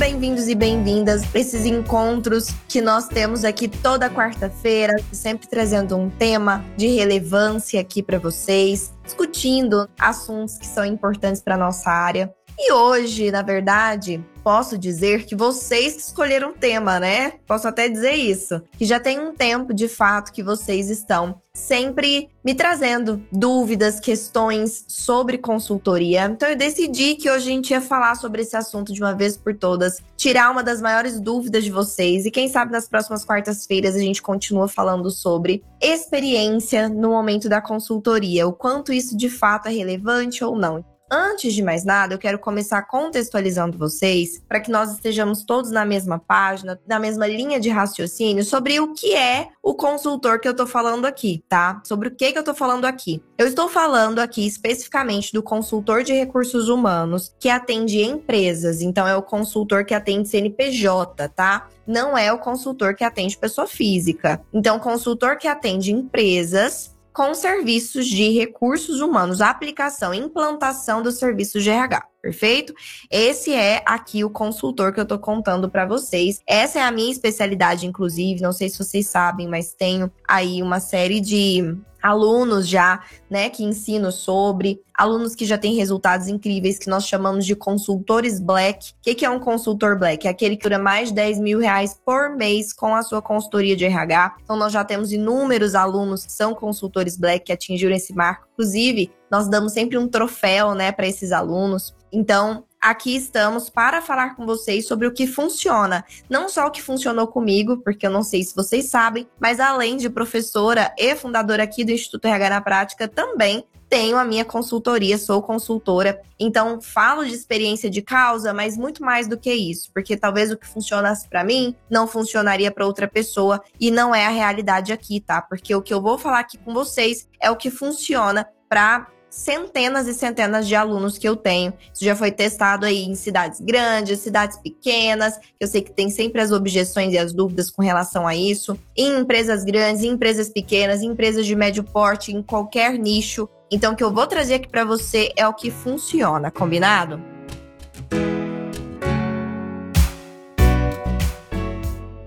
Bem-vindos e bem-vindas para esses encontros que nós temos aqui toda quarta-feira, sempre trazendo um tema de relevância aqui para vocês, discutindo assuntos que são importantes para nossa área. E hoje, na verdade, posso dizer que vocês escolheram o tema, né? Posso até dizer isso. Que já tem um tempo, de fato, que vocês estão sempre me trazendo dúvidas, questões sobre consultoria. Então eu decidi que hoje a gente ia falar sobre esse assunto de uma vez por todas, tirar uma das maiores dúvidas de vocês e quem sabe nas próximas quartas-feiras a gente continua falando sobre experiência no momento da consultoria, o quanto isso de fato é relevante ou não. Antes de mais nada, eu quero começar contextualizando vocês para que nós estejamos todos na mesma página, na mesma linha de raciocínio sobre o que é o consultor que eu estou falando aqui, tá? Sobre o que, que eu estou falando aqui. Eu estou falando aqui especificamente do consultor de recursos humanos que atende empresas, então é o consultor que atende CNPJ, tá? Não é o consultor que atende pessoa física. Então, consultor que atende empresas com serviços de recursos humanos, aplicação e implantação dos serviços de RH. Perfeito? Esse é aqui o consultor que eu tô contando para vocês. Essa é a minha especialidade, inclusive. Não sei se vocês sabem, mas tenho aí uma série de alunos já, né, que ensino sobre, alunos que já têm resultados incríveis, que nós chamamos de consultores black. O que, que, é um consultor black? É aquele que dura mais de 10 mil reais por mês com a sua consultoria de RH. Então, nós já temos inúmeros alunos que são consultores black que atingiram esse marco. Inclusive, nós damos sempre um troféu, né, para esses alunos. Então, aqui estamos para falar com vocês sobre o que funciona. Não só o que funcionou comigo, porque eu não sei se vocês sabem, mas além de professora e fundadora aqui do Instituto RH na Prática, também tenho a minha consultoria, sou consultora. Então, falo de experiência de causa, mas muito mais do que isso, porque talvez o que funcionasse para mim não funcionaria para outra pessoa e não é a realidade aqui, tá? Porque o que eu vou falar aqui com vocês é o que funciona para centenas e centenas de alunos que eu tenho. Isso já foi testado aí em cidades grandes, cidades pequenas, que eu sei que tem sempre as objeções e as dúvidas com relação a isso, em empresas grandes, em empresas pequenas, em empresas de médio porte, em qualquer nicho. Então, o que eu vou trazer aqui para você é o que funciona, combinado?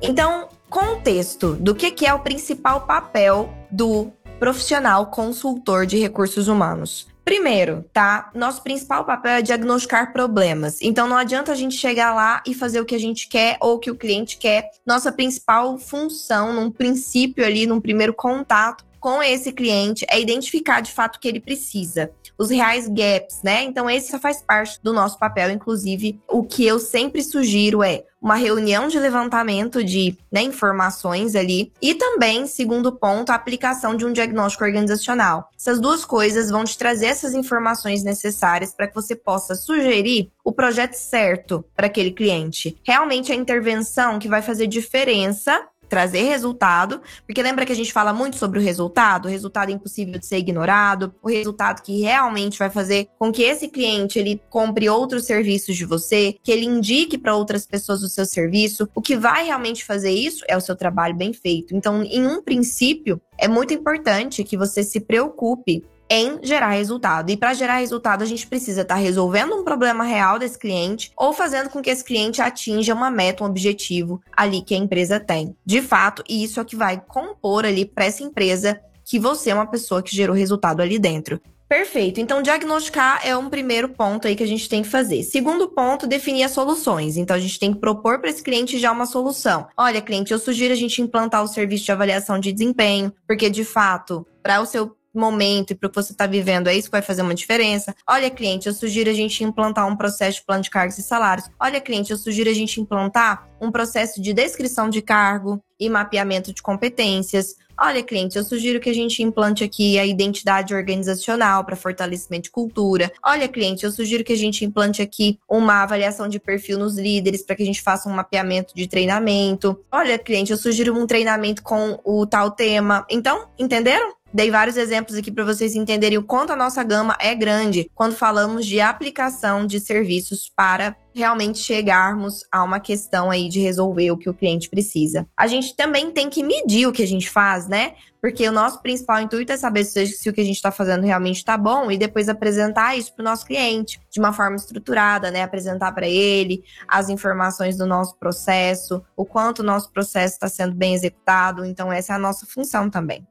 Então, contexto do que, que é o principal papel do profissional consultor de recursos humanos. Primeiro, tá? Nosso principal papel é diagnosticar problemas. Então não adianta a gente chegar lá e fazer o que a gente quer ou o que o cliente quer. Nossa principal função, num princípio ali, num primeiro contato com esse cliente, é identificar de fato o que ele precisa os reais gaps, né? Então, esse faz parte do nosso papel. Inclusive, o que eu sempre sugiro é uma reunião de levantamento de né, informações ali e também, segundo ponto, a aplicação de um diagnóstico organizacional. Essas duas coisas vão te trazer essas informações necessárias para que você possa sugerir o projeto certo para aquele cliente. Realmente a intervenção que vai fazer diferença trazer resultado, porque lembra que a gente fala muito sobre o resultado, o resultado impossível de ser ignorado, o resultado que realmente vai fazer com que esse cliente ele compre outros serviços de você, que ele indique para outras pessoas o seu serviço. O que vai realmente fazer isso é o seu trabalho bem feito. Então, em um princípio, é muito importante que você se preocupe em gerar resultado. E para gerar resultado, a gente precisa estar tá resolvendo um problema real desse cliente ou fazendo com que esse cliente atinja uma meta, um objetivo ali que a empresa tem. De fato, e isso é o que vai compor ali para essa empresa que você é uma pessoa que gerou resultado ali dentro. Perfeito. Então, diagnosticar é um primeiro ponto aí que a gente tem que fazer. Segundo ponto, definir as soluções. Então, a gente tem que propor para esse cliente já uma solução. Olha, cliente, eu sugiro a gente implantar o serviço de avaliação de desempenho, porque de fato, para o seu momento e para o que você está vivendo, é isso que vai fazer uma diferença. Olha, cliente, eu sugiro a gente implantar um processo de plano de cargos e salários. Olha, cliente, eu sugiro a gente implantar um processo de descrição de cargo e mapeamento de competências. Olha, cliente, eu sugiro que a gente implante aqui a identidade organizacional para fortalecimento de cultura. Olha, cliente, eu sugiro que a gente implante aqui uma avaliação de perfil nos líderes para que a gente faça um mapeamento de treinamento. Olha, cliente, eu sugiro um treinamento com o tal tema. Então, entenderam? Dei vários exemplos aqui para vocês entenderem o quanto a nossa gama é grande quando falamos de aplicação de serviços para realmente chegarmos a uma questão aí de resolver o que o cliente precisa. A gente também tem que medir o que a gente faz, né? Porque o nosso principal intuito é saber se, o que a gente está fazendo realmente está bom e depois apresentar isso para o nosso cliente de uma forma estruturada, né? Apresentar para ele as informações do nosso processo, o quanto o nosso processo está sendo bem executado. Então, essa é a nossa função também.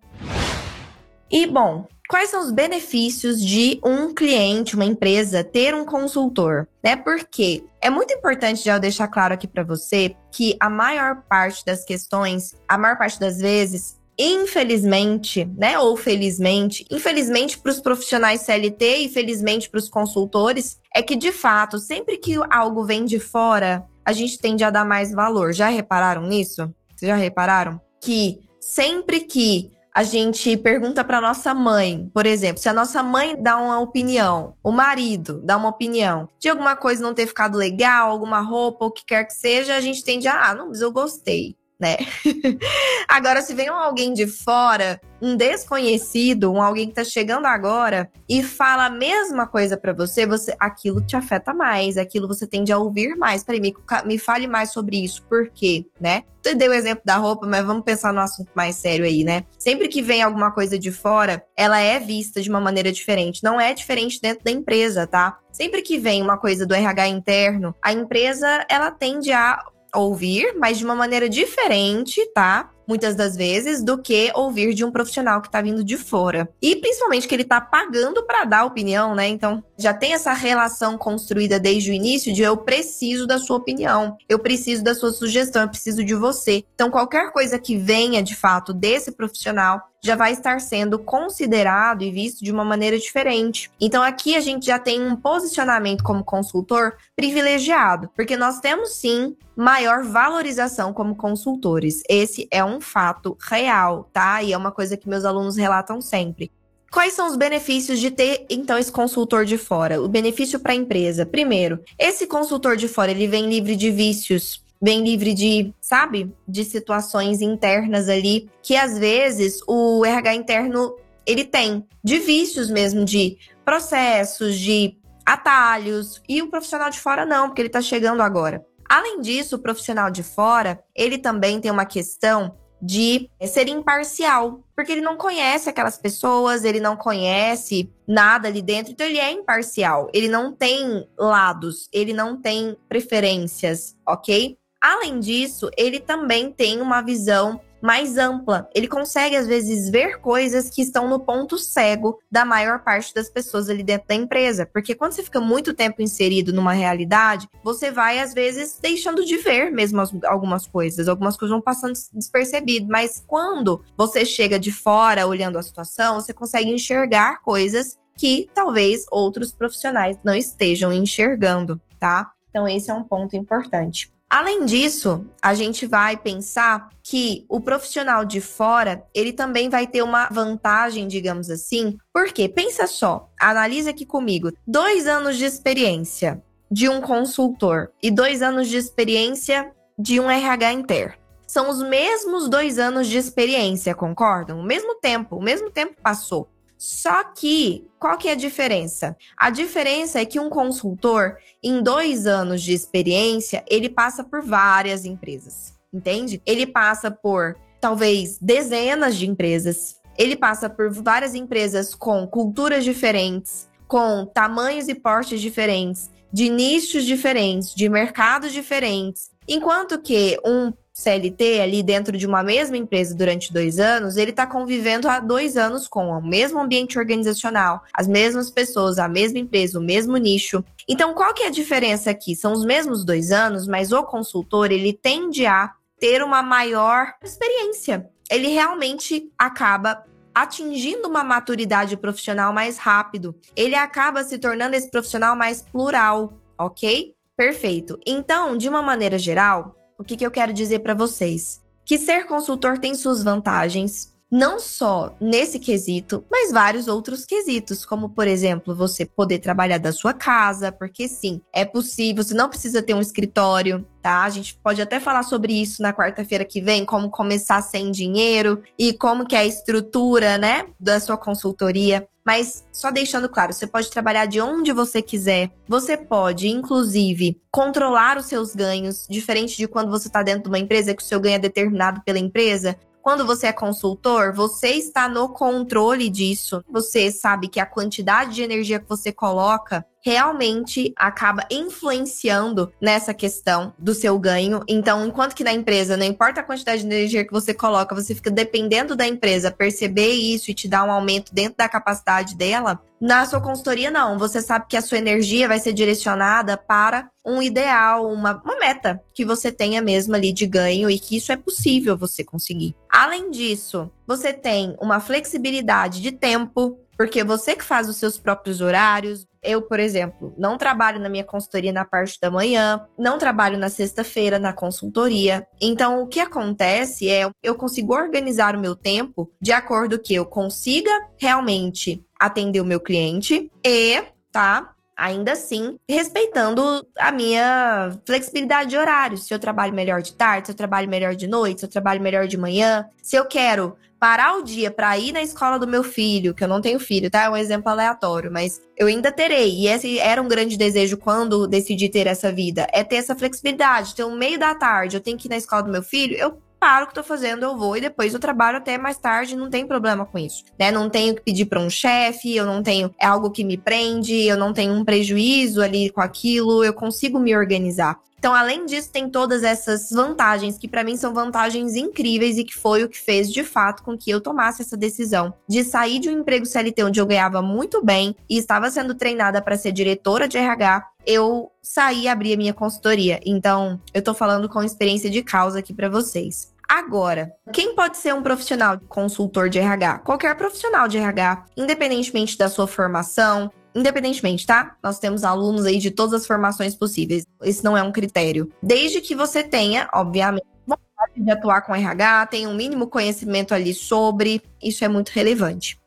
E, bom, quais são os benefícios de um cliente, uma empresa, ter um consultor? Né? Porque é muito importante já eu deixar claro aqui para você que a maior parte das questões, a maior parte das vezes, infelizmente, né, ou felizmente, infelizmente para os profissionais CLT e felizmente para os consultores, é que de fato, sempre que algo vem de fora, a gente tende a dar mais valor. Já repararam nisso? Vocês já repararam que sempre que a gente pergunta para nossa mãe, por exemplo, se a nossa mãe dá uma opinião, o marido dá uma opinião de alguma coisa não ter ficado legal, alguma roupa, o que quer que seja, a gente tende a, ah, não, mas eu gostei né? agora, se vem alguém de fora, um desconhecido, um alguém que tá chegando agora e fala a mesma coisa para você, você, aquilo te afeta mais, aquilo você tende a ouvir mais. Peraí, me, me fale mais sobre isso, por quê, né? Você deu o exemplo da roupa, mas vamos pensar no assunto mais sério aí, né? Sempre que vem alguma coisa de fora, ela é vista de uma maneira diferente. Não é diferente dentro da empresa, tá? Sempre que vem uma coisa do RH interno, a empresa ela tende a ouvir, mas de uma maneira diferente, tá? Muitas das vezes, do que ouvir de um profissional que tá vindo de fora. E principalmente que ele tá pagando para dar opinião, né? Então, já tem essa relação construída desde o início de eu preciso da sua opinião, eu preciso da sua sugestão, eu preciso de você. Então, qualquer coisa que venha de fato desse profissional já vai estar sendo considerado e visto de uma maneira diferente. Então aqui a gente já tem um posicionamento como consultor privilegiado, porque nós temos sim maior valorização como consultores. Esse é um fato real, tá? E é uma coisa que meus alunos relatam sempre. Quais são os benefícios de ter então esse consultor de fora? O benefício para a empresa. Primeiro, esse consultor de fora ele vem livre de vícios, bem livre de, sabe, de situações internas ali que às vezes o RH interno ele tem de vícios mesmo de processos, de atalhos e o profissional de fora não, porque ele está chegando agora. Além disso, o profissional de fora, ele também tem uma questão de ser imparcial, porque ele não conhece aquelas pessoas, ele não conhece nada ali dentro, então ele é imparcial, ele não tem lados, ele não tem preferências, ok? Além disso, ele também tem uma visão mais ampla. Ele consegue, às vezes, ver coisas que estão no ponto cego da maior parte das pessoas ali dentro da empresa. Porque quando você fica muito tempo inserido numa realidade, você vai, às vezes, deixando de ver mesmo algumas coisas. Algumas coisas vão passando despercebido. Mas quando você chega de fora olhando a situação, você consegue enxergar coisas que talvez outros profissionais não estejam enxergando, tá? Então, esse é um ponto importante. Além disso, a gente vai pensar que o profissional de fora, ele também vai ter uma vantagem, digamos assim, porque pensa só, analisa aqui comigo, dois anos de experiência de um consultor e dois anos de experiência de um RH interno. São os mesmos dois anos de experiência, concordam? O mesmo tempo, o mesmo tempo passou. Só que, qual que é a diferença? A diferença é que um consultor, em dois anos de experiência, ele passa por várias empresas, entende? Ele passa por, talvez, dezenas de empresas. Ele passa por várias empresas com culturas diferentes, com tamanhos e portes diferentes, de nichos diferentes, de mercados diferentes. Enquanto que um CLT ali dentro de uma mesma empresa durante dois anos, ele está convivendo há dois anos com o mesmo ambiente organizacional, as mesmas pessoas, a mesma empresa, o mesmo nicho. Então, qual que é a diferença aqui? São os mesmos dois anos, mas o consultor ele tende a ter uma maior experiência. Ele realmente acaba atingindo uma maturidade profissional mais rápido. Ele acaba se tornando esse profissional mais plural, ok? Perfeito. Então, de uma maneira geral, o que, que eu quero dizer para vocês? Que ser consultor tem suas vantagens, não só nesse quesito, mas vários outros quesitos, como por exemplo, você poder trabalhar da sua casa, porque sim, é possível, você não precisa ter um escritório, tá? A gente pode até falar sobre isso na quarta-feira que vem, como começar sem dinheiro e como que é a estrutura, né, da sua consultoria. Mas só deixando claro, você pode trabalhar de onde você quiser. Você pode, inclusive, controlar os seus ganhos, diferente de quando você está dentro de uma empresa que o seu ganho é determinado pela empresa. Quando você é consultor, você está no controle disso. Você sabe que a quantidade de energia que você coloca realmente acaba influenciando nessa questão do seu ganho. Então, enquanto que na empresa, não importa a quantidade de energia que você coloca, você fica dependendo da empresa perceber isso e te dar um aumento dentro da capacidade dela. Na sua consultoria, não. Você sabe que a sua energia vai ser direcionada para um ideal, uma, uma meta que você tenha mesmo ali de ganho e que isso é possível você conseguir. Além disso, você tem uma flexibilidade de tempo, porque você que faz os seus próprios horários. Eu, por exemplo, não trabalho na minha consultoria na parte da manhã, não trabalho na sexta-feira na consultoria. Então, o que acontece é eu consigo organizar o meu tempo de acordo que eu consiga realmente atender o meu cliente e, tá? Ainda assim, respeitando a minha flexibilidade de horário. Se eu trabalho melhor de tarde, se eu trabalho melhor de noite, se eu trabalho melhor de manhã, se eu quero parar o dia para ir na escola do meu filho, que eu não tenho filho, tá? É um exemplo aleatório, mas eu ainda terei. E esse era um grande desejo quando decidi ter essa vida, é ter essa flexibilidade. Então, meio da tarde, eu tenho que ir na escola do meu filho, eu paro o que tô fazendo, eu vou e depois eu trabalho até mais tarde, não tem problema com isso, né? Não tenho que pedir para um chefe, eu não tenho é algo que me prende, eu não tenho um prejuízo ali com aquilo, eu consigo me organizar. Então, além disso, tem todas essas vantagens que para mim são vantagens incríveis e que foi o que fez de fato com que eu tomasse essa decisão de sair de um emprego CLT onde eu ganhava muito bem e estava sendo treinada para ser diretora de RH. Eu saí e abri a minha consultoria. Então, eu tô falando com experiência de causa aqui para vocês. Agora, quem pode ser um profissional consultor de RH? Qualquer profissional de RH, independentemente da sua formação, independentemente, tá? Nós temos alunos aí de todas as formações possíveis. Esse não é um critério. Desde que você tenha, obviamente, vontade de atuar com RH, tenha um mínimo conhecimento ali sobre, isso é muito relevante.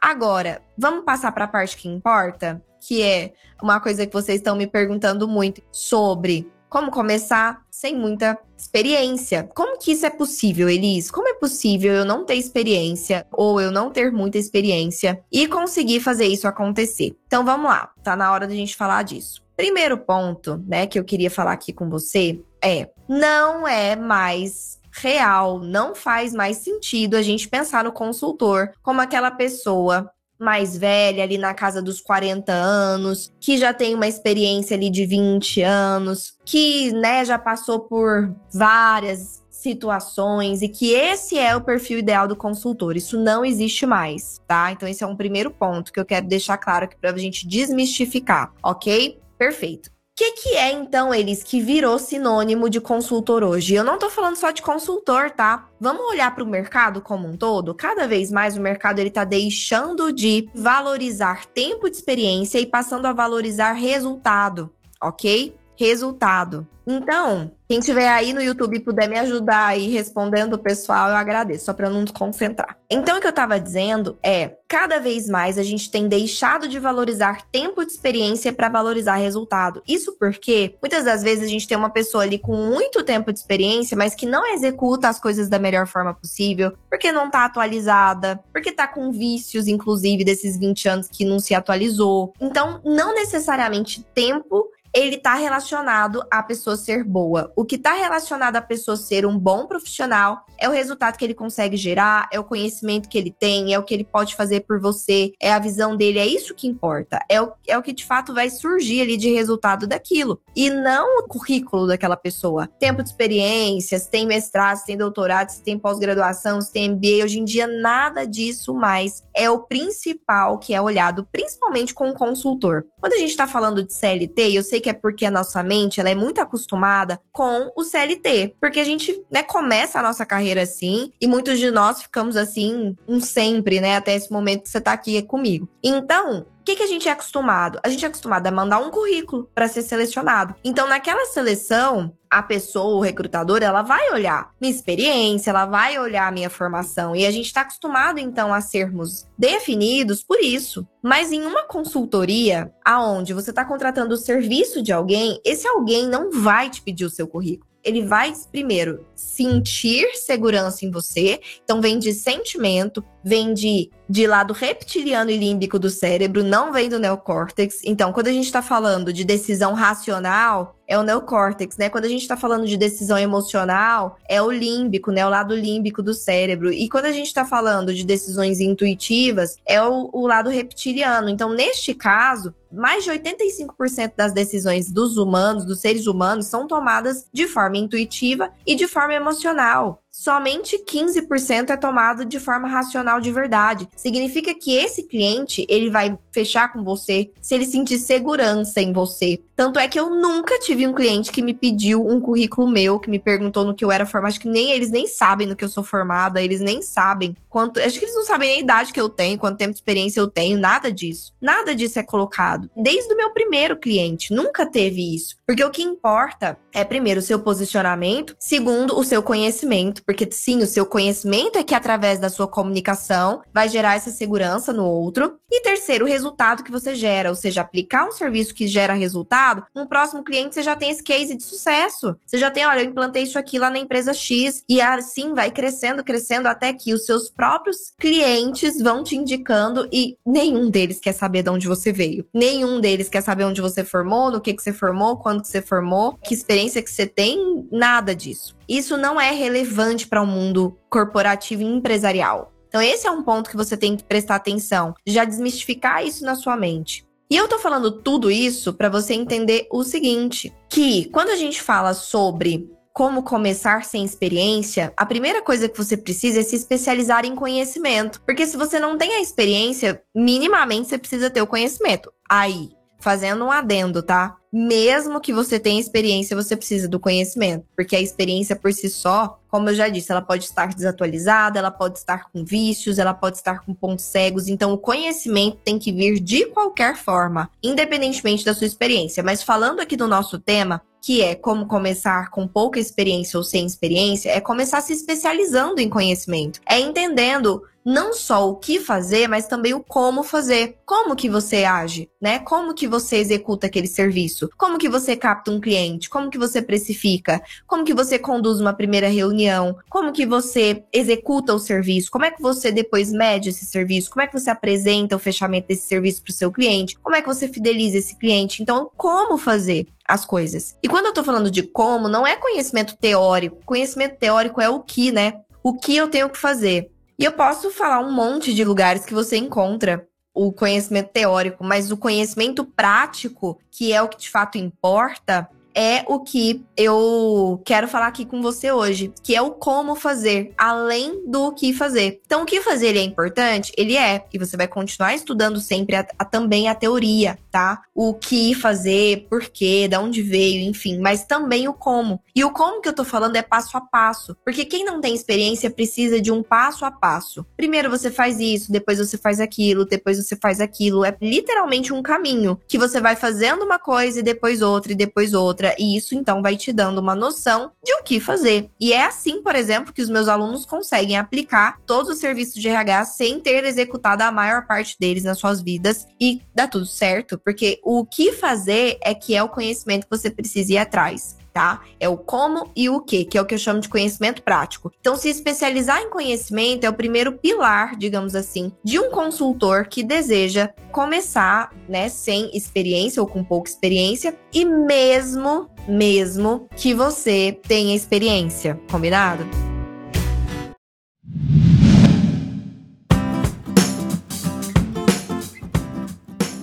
Agora, vamos passar para a parte que importa, que é uma coisa que vocês estão me perguntando muito sobre como começar sem muita experiência. Como que isso é possível, Elis? Como é possível eu não ter experiência ou eu não ter muita experiência e conseguir fazer isso acontecer? Então vamos lá, tá na hora da gente falar disso. Primeiro ponto, né, que eu queria falar aqui com você é: não é mais real, não faz mais sentido a gente pensar no consultor como aquela pessoa mais velha, ali na casa dos 40 anos, que já tem uma experiência ali de 20 anos, que, né, já passou por várias situações e que esse é o perfil ideal do consultor. Isso não existe mais, tá? Então esse é um primeiro ponto que eu quero deixar claro aqui para a gente desmistificar, ok? Perfeito que, que é, então, eles que virou sinônimo de consultor hoje? Eu não tô falando só de consultor, tá? Vamos olhar para o mercado como um todo? Cada vez mais o mercado ele tá deixando de valorizar tempo de experiência e passando a valorizar resultado, ok? Resultado. Então, quem tiver aí no YouTube e puder me ajudar aí respondendo o pessoal, eu agradeço, só para não concentrar. Então, o que eu estava dizendo é, cada vez mais a gente tem deixado de valorizar tempo de experiência para valorizar resultado. Isso porque muitas das vezes a gente tem uma pessoa ali com muito tempo de experiência, mas que não executa as coisas da melhor forma possível, porque não está atualizada, porque está com vícios inclusive desses 20 anos que não se atualizou. Então, não necessariamente tempo ele está relacionado à pessoa ser boa. O que está relacionado à pessoa ser um bom profissional é o resultado que ele consegue gerar, é o conhecimento que ele tem, é o que ele pode fazer por você, é a visão dele, é isso que importa. É o, é o que de fato vai surgir ali de resultado daquilo. E não o currículo daquela pessoa. Tempo de experiência, se tem mestrado, se tem doutorado, se tem pós-graduação, se tem MBA. Hoje em dia, nada disso mais é o principal que é olhado, principalmente com o consultor. Quando a gente está falando de CLT, eu sei que é porque a nossa mente ela é muito acostumada com o CLT, porque a gente né, começa a nossa carreira assim e muitos de nós ficamos assim um sempre, né, até esse momento que você está aqui comigo. Então, O que, que a gente é acostumado? A gente é acostumado a mandar um currículo para ser selecionado. Então, naquela seleção, a pessoa, o recrutador, ela vai olhar minha experiência, ela vai olhar minha formação. E a gente está acostumado, então, a sermos definidos por isso. Mas em uma consultoria, aonde você está contratando o serviço de alguém, esse alguém não vai te pedir o seu currículo ele vai primeiro sentir segurança em você. Então vem de sentimento, vem de, de lado reptiliano e límbico do cérebro, não vem do neocórtex. Então, quando a gente está falando de decisão racional, é o neocórtex, né? Quando a gente está falando de decisão emocional, é o límbico, né? O lado límbico do cérebro. E quando a gente está falando de decisões intuitivas, é o, o lado reptiliano. Então, neste caso, mais de 85% das decisões dos humanos, dos seres humanos, são tomadas de forma intuitiva e de forma emocional somente 15% é tomado de forma racional de verdade. Significa que esse cliente, ele vai fechar com você se ele sentir segurança em você. Tanto é que eu nunca tive um cliente que me pediu um currículo meu, que me perguntou no que eu era formada. Acho que nem eles nem sabem no que eu sou formada, eles nem sabem quanto. Acho que eles não sabem a idade que eu tenho, quanto tempo de experiência eu tenho, nada disso. Nada disso é colocado. Desde o meu primeiro cliente, nunca teve isso. Porque o que importa é, primeiro, o seu posicionamento, segundo, o seu conhecimento porque sim, o seu conhecimento é que através da sua comunicação vai gerar essa segurança no outro. E terceiro, o resultado que você gera, ou seja, aplicar um serviço que gera resultado, no próximo cliente você já tem esse case de sucesso. Você já tem, olha, eu implantei isso aqui lá na empresa X e assim vai crescendo, crescendo até que os seus próprios clientes vão te indicando e nenhum deles quer saber de onde você veio. Nenhum deles quer saber onde você formou, no que que você formou, quando que você formou, que experiência que você tem, nada disso isso não é relevante para o um mundo corporativo e empresarial. Então, esse é um ponto que você tem que prestar atenção, já desmistificar isso na sua mente. E eu tô falando tudo isso para você entender o seguinte: que quando a gente fala sobre como começar sem experiência, a primeira coisa que você precisa é se especializar em conhecimento. Porque se você não tem a experiência, minimamente você precisa ter o conhecimento. Aí, fazendo um adendo, tá? Mesmo que você tenha experiência, você precisa do conhecimento, porque a experiência por si só, como eu já disse, ela pode estar desatualizada, ela pode estar com vícios, ela pode estar com pontos cegos. Então, o conhecimento tem que vir de qualquer forma, independentemente da sua experiência. Mas falando aqui do nosso tema, que é como começar com pouca experiência ou sem experiência, é começar se especializando em conhecimento, é entendendo não só o que fazer, mas também o como fazer. Como que você age, né? Como que você executa aquele serviço? Como que você capta um cliente? Como que você precifica? Como que você conduz uma primeira reunião? Como que você executa o serviço? Como é que você depois mede esse serviço? Como é que você apresenta o fechamento desse serviço para o seu cliente? Como é que você fideliza esse cliente? Então, como fazer? as coisas. E quando eu tô falando de como, não é conhecimento teórico. Conhecimento teórico é o que, né? O que eu tenho que fazer. E eu posso falar um monte de lugares que você encontra o conhecimento teórico, mas o conhecimento prático, que é o que de fato importa, é o que eu quero falar aqui com você hoje, que é o como fazer, além do que fazer. Então, o que fazer é importante? Ele é, e você vai continuar estudando sempre a, a, também a teoria, tá? O que fazer, por quê, da onde veio, enfim, mas também o como. E o como que eu tô falando é passo a passo, porque quem não tem experiência precisa de um passo a passo. Primeiro você faz isso, depois você faz aquilo, depois você faz aquilo. É literalmente um caminho que você vai fazendo uma coisa e depois outra e depois outra e isso então vai te dando uma noção de o que fazer. E é assim, por exemplo, que os meus alunos conseguem aplicar todos os serviços de RH sem ter executado a maior parte deles nas suas vidas e dá tudo certo, porque o que fazer é que é o conhecimento que você precisa ir atrás tá? É o como e o que, que é o que eu chamo de conhecimento prático. Então, se especializar em conhecimento é o primeiro pilar, digamos assim, de um consultor que deseja começar, né, sem experiência ou com pouca experiência e mesmo, mesmo que você tenha experiência, combinado?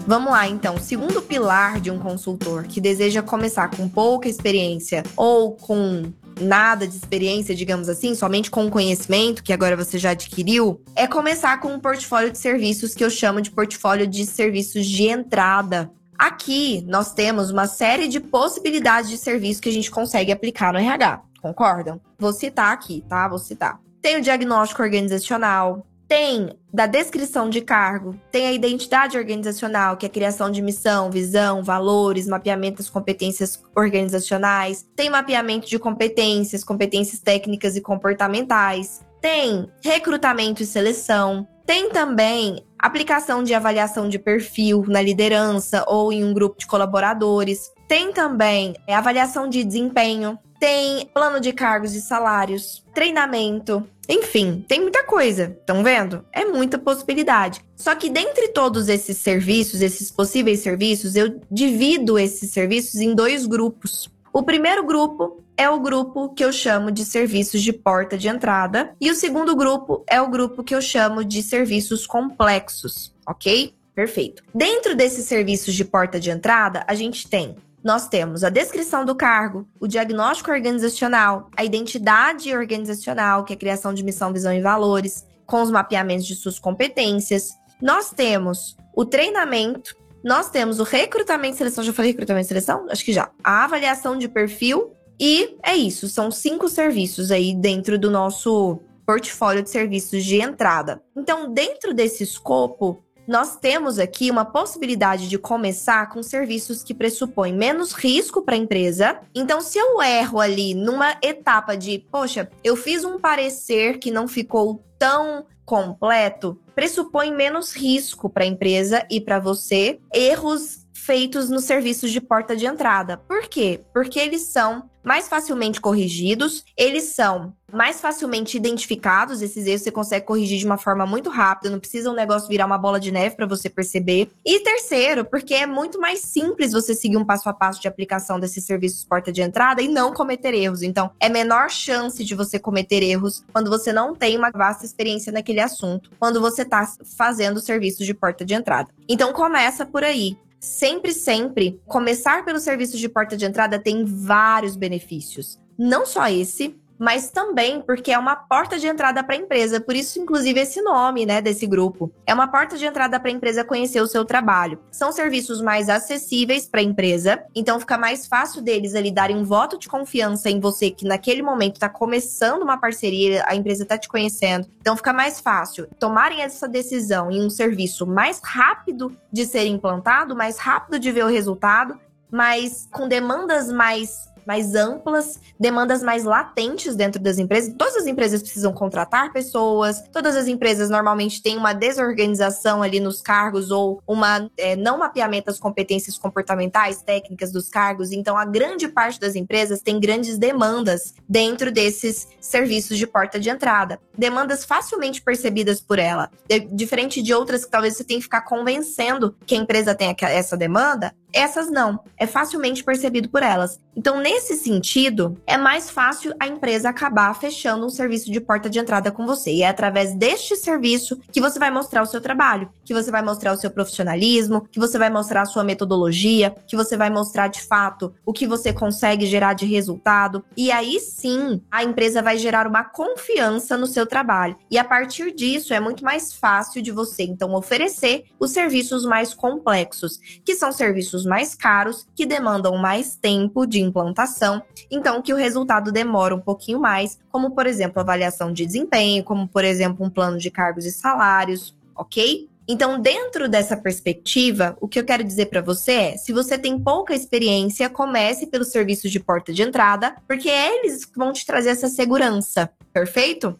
Vamos lá, então. Segundo pilar de um consultor que deseja começar com pouca experiência ou com nada de experiência, digamos assim, somente com conhecimento que agora você já adquiriu, é começar com um portfólio de serviços que eu chamo de portfólio de serviços de entrada. Aqui nós temos uma série de possibilidades de serviço que a gente consegue aplicar no RH. Concordam? Vou citar aqui, tá? Vou citar. Tem o diagnóstico organizacional, tem da descrição de cargo, tem a identidade organizacional, que é a criação de missão, visão, valores, mapeamento das competências organizacionais, tem mapeamento de competências, competências técnicas e comportamentais, tem recrutamento e seleção, tem também aplicação de avaliação de perfil na liderança ou em um grupo de colaboradores. Tem também avaliação de desempenho, tem plano de cargos e salários, treinamento, enfim, tem muita coisa. Estão vendo? É muita possibilidade. Só que dentre todos esses serviços, esses possíveis serviços, eu divido esses serviços em dois grupos. O primeiro grupo é o grupo que eu chamo de serviços de porta de entrada, e o segundo grupo é o grupo que eu chamo de serviços complexos, ok? Perfeito. Dentro desses serviços de porta de entrada, a gente tem nós temos a descrição do cargo, o diagnóstico organizacional, a identidade organizacional, que é a criação de missão, visão e valores, com os mapeamentos de suas competências. Nós temos o treinamento, nós temos o recrutamento e seleção. Já falei recrutamento e seleção? Acho que já. A avaliação de perfil. E é isso. São cinco serviços aí dentro do nosso portfólio de serviços de entrada. Então, dentro desse escopo, nós temos aqui uma possibilidade de começar com serviços que pressupõem menos risco para a empresa. Então, se eu erro ali numa etapa de, poxa, eu fiz um parecer que não ficou tão completo, pressupõe menos risco para a empresa e para você. Erros feitos nos serviços de porta de entrada. Por quê? Porque eles são mais facilmente corrigidos, eles são mais facilmente identificados, esses erros você consegue corrigir de uma forma muito rápida, não precisa um negócio virar uma bola de neve para você perceber. E terceiro, porque é muito mais simples você seguir um passo a passo de aplicação desses serviços porta de entrada e não cometer erros. Então, é menor chance de você cometer erros quando você não tem uma vasta experiência naquele assunto, quando você está fazendo serviços de porta de entrada. Então, começa por aí sempre, sempre, começar pelo serviço de porta de entrada tem vários benefícios. Não só esse, mas também porque é uma porta de entrada para a empresa. Por isso, inclusive, esse nome, né, desse grupo. É uma porta de entrada para a empresa conhecer o seu trabalho. São serviços mais acessíveis para a empresa, então fica mais fácil deles ali darem um voto de confiança em você que naquele momento está começando uma parceria, a empresa está te conhecendo. Então fica mais fácil tomarem essa decisão em um serviço mais rápido de ser implantado, mais rápido de ver o resultado, mas com demandas mais mais amplas, demandas mais latentes dentro das empresas. Todas as empresas precisam contratar pessoas, todas as empresas normalmente têm uma desorganização ali nos cargos ou uma é, não mapeamento das competências comportamentais, técnicas dos cargos. Então, a grande parte das empresas tem grandes demandas dentro desses serviços de porta de entrada. Demandas facilmente percebidas por ela. Diferente de outras que talvez você tenha que ficar convencendo que a empresa tem essa demanda, essas não, é facilmente percebido por elas. Então, nesse sentido, é mais fácil a empresa acabar fechando um serviço de porta de entrada com você. E é através deste serviço que você vai mostrar o seu trabalho, que você vai mostrar o seu profissionalismo, que você vai mostrar a sua metodologia, que você vai mostrar de fato o que você consegue gerar de resultado. E aí sim, a empresa vai gerar uma confiança no seu trabalho. E a partir disso, é muito mais fácil de você então oferecer os serviços mais complexos, que são serviços mais caros, que demandam mais tempo de implantação, então que o resultado demora um pouquinho mais, como por exemplo, avaliação de desempenho, como por exemplo, um plano de cargos e salários, ok? Então, dentro dessa perspectiva, o que eu quero dizer para você é: se você tem pouca experiência, comece pelos serviços de porta de entrada, porque eles vão te trazer essa segurança, perfeito?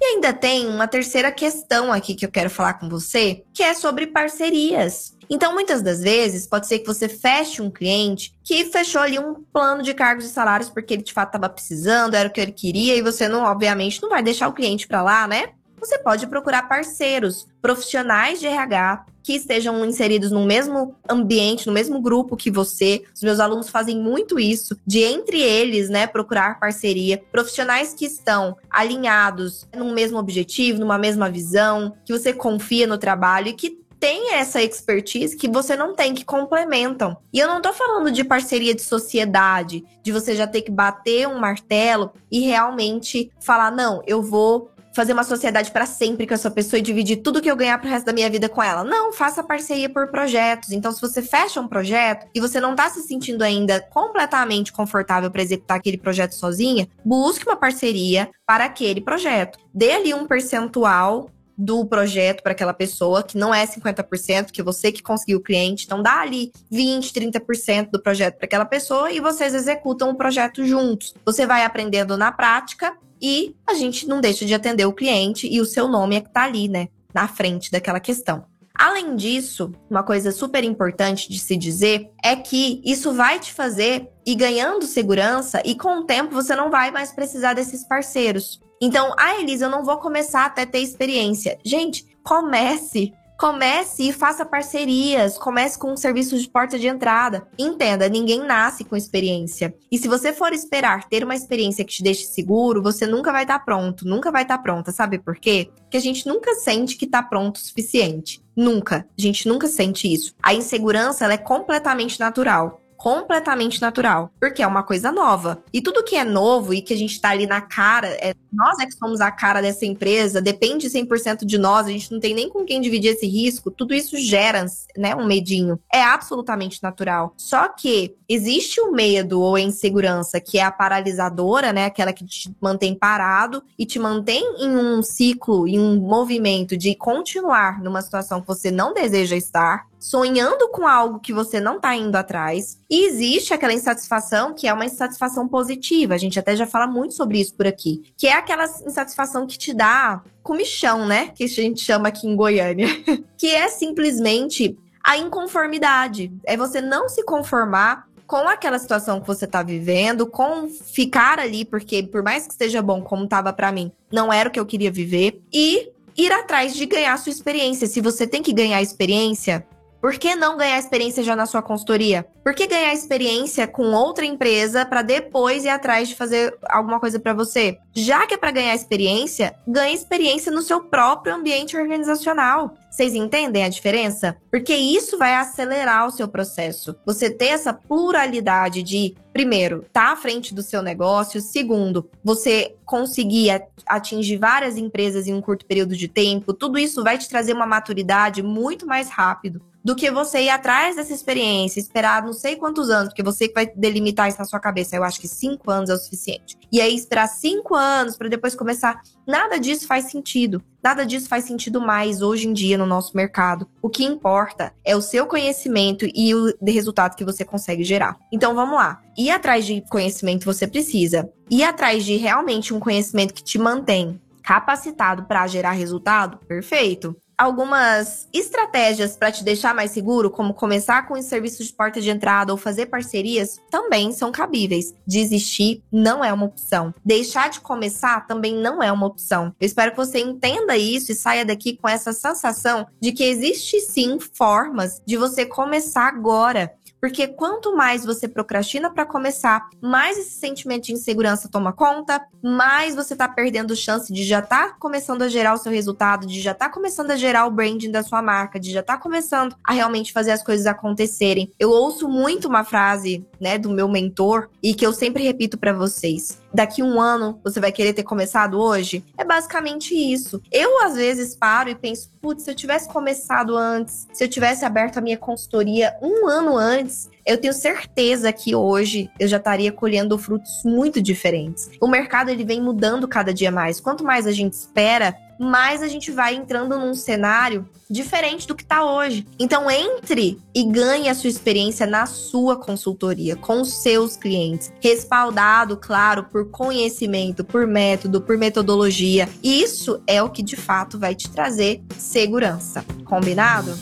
E ainda tem uma terceira questão aqui que eu quero falar com você, que é sobre parcerias. Então, muitas das vezes, pode ser que você feche um cliente que fechou ali um plano de cargos e salários porque ele de fato estava precisando, era o que ele queria, e você não, obviamente, não vai deixar o cliente para lá, né? Você pode procurar parceiros, profissionais de RH que estejam inseridos no mesmo ambiente, no mesmo grupo que você. Os meus alunos fazem muito isso, de entre eles, né, procurar parceria, profissionais que estão alinhados num mesmo objetivo, numa mesma visão, que você confia no trabalho e que tem essa expertise que você não tem, que complementam. E eu não tô falando de parceria de sociedade, de você já ter que bater um martelo e realmente falar: não, eu vou fazer uma sociedade para sempre com essa pessoa e dividir tudo que eu ganhar pro resto da minha vida com ela. Não, faça parceria por projetos. Então, se você fecha um projeto e você não tá se sentindo ainda completamente confortável para executar aquele projeto sozinha, busque uma parceria para aquele projeto. Dê ali um percentual do projeto para aquela pessoa, que não é 50%, que você que conseguiu o cliente. Então, dá ali 20, 30% do projeto para aquela pessoa e vocês executam o projeto juntos. Você vai aprendendo na prática e a gente não deixa de atender o cliente e o seu nome é que está ali, né, na frente daquela questão. Além disso, uma coisa super importante de se dizer é que isso vai te fazer ir ganhando segurança e com o tempo você não vai mais precisar desses parceiros. Então, ah, Elisa, eu não vou começar até ter experiência. Gente, comece. Comece e faça parcerias, comece com um serviço de porta de entrada. Entenda, ninguém nasce com experiência. E se você for esperar ter uma experiência que te deixe seguro, você nunca vai estar tá pronto, nunca vai estar tá pronta. Sabe por quê? Porque a gente nunca sente que está pronto o suficiente. Nunca. A gente nunca sente isso. A insegurança ela é completamente natural completamente natural, porque é uma coisa nova. E tudo que é novo e que a gente tá ali na cara, é, nós é que somos a cara dessa empresa, depende 100% de nós, a gente não tem nem com quem dividir esse risco, tudo isso gera, né, um medinho. É absolutamente natural. Só que existe o medo ou a insegurança, que é a paralisadora, né, aquela que te mantém parado e te mantém em um ciclo, em um movimento de continuar numa situação que você não deseja estar sonhando com algo que você não está indo atrás. E existe aquela insatisfação que é uma insatisfação positiva. A gente até já fala muito sobre isso por aqui. Que é aquela insatisfação que te dá comichão, né? Que a gente chama aqui em Goiânia. que é simplesmente a inconformidade. É você não se conformar com aquela situação que você está vivendo, com ficar ali, porque por mais que esteja bom como estava para mim, não era o que eu queria viver, e ir atrás de ganhar sua experiência. Se você tem que ganhar experiência, por que não ganhar experiência já na sua consultoria? Por que ganhar experiência com outra empresa para depois ir atrás de fazer alguma coisa para você? Já que é para ganhar experiência, ganhe experiência no seu próprio ambiente organizacional. Vocês entendem a diferença? Porque isso vai acelerar o seu processo. Você ter essa pluralidade de, primeiro, estar tá à frente do seu negócio, segundo, você conseguir atingir várias empresas em um curto período de tempo, tudo isso vai te trazer uma maturidade muito mais rápido do que você ir atrás dessa experiência, esperar não sei quantos anos, porque você vai delimitar isso na sua cabeça. Eu acho que cinco anos é o suficiente. E aí esperar cinco anos para depois começar. Nada disso faz sentido. Nada disso faz sentido mais hoje em dia no nosso mercado. O que importa é o seu conhecimento e o resultado que você consegue gerar. Então vamos lá. Ir atrás de conhecimento você precisa. Ir atrás de realmente um conhecimento que te mantém capacitado para gerar resultado, perfeito algumas estratégias para te deixar mais seguro, como começar com os serviços de porta de entrada ou fazer parcerias, também são cabíveis. Desistir não é uma opção. Deixar de começar também não é uma opção. Eu espero que você entenda isso e saia daqui com essa sensação de que existe sim formas de você começar agora. Porque quanto mais você procrastina para começar, mais esse sentimento de insegurança toma conta, mais você tá perdendo chance de já tá começando a gerar o seu resultado, de já tá começando a gerar o branding da sua marca, de já tá começando a realmente fazer as coisas acontecerem. Eu ouço muito uma frase, né, do meu mentor e que eu sempre repito para vocês daqui um ano você vai querer ter começado hoje? É basicamente isso. Eu, às vezes, paro e penso, putz, se eu tivesse começado antes, se eu tivesse aberto a minha consultoria um ano antes, eu tenho certeza que hoje eu já estaria colhendo frutos muito diferentes. O mercado ele vem mudando cada dia mais. Quanto mais a gente espera, mais a gente vai entrando num cenário diferente do que está hoje. Então entre e ganhe a sua experiência na sua consultoria, com os seus clientes, respaldado, claro, por conhecimento, por método, por metodologia. Isso é o que de fato vai te trazer segurança. Combinado?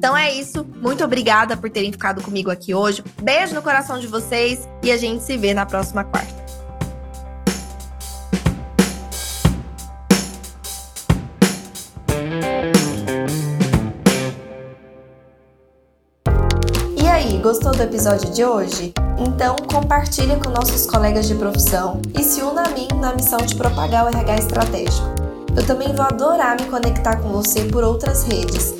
Então é isso. Muito obrigada por terem ficado comigo aqui hoje. Beijo no coração de vocês e a gente se vê na próxima quarta. E aí, gostou do episódio de hoje? Então compartilha com nossos colegas de profissão e se una a mim na missão de propagar o RH estratégico. Eu também vou adorar me conectar com você por outras redes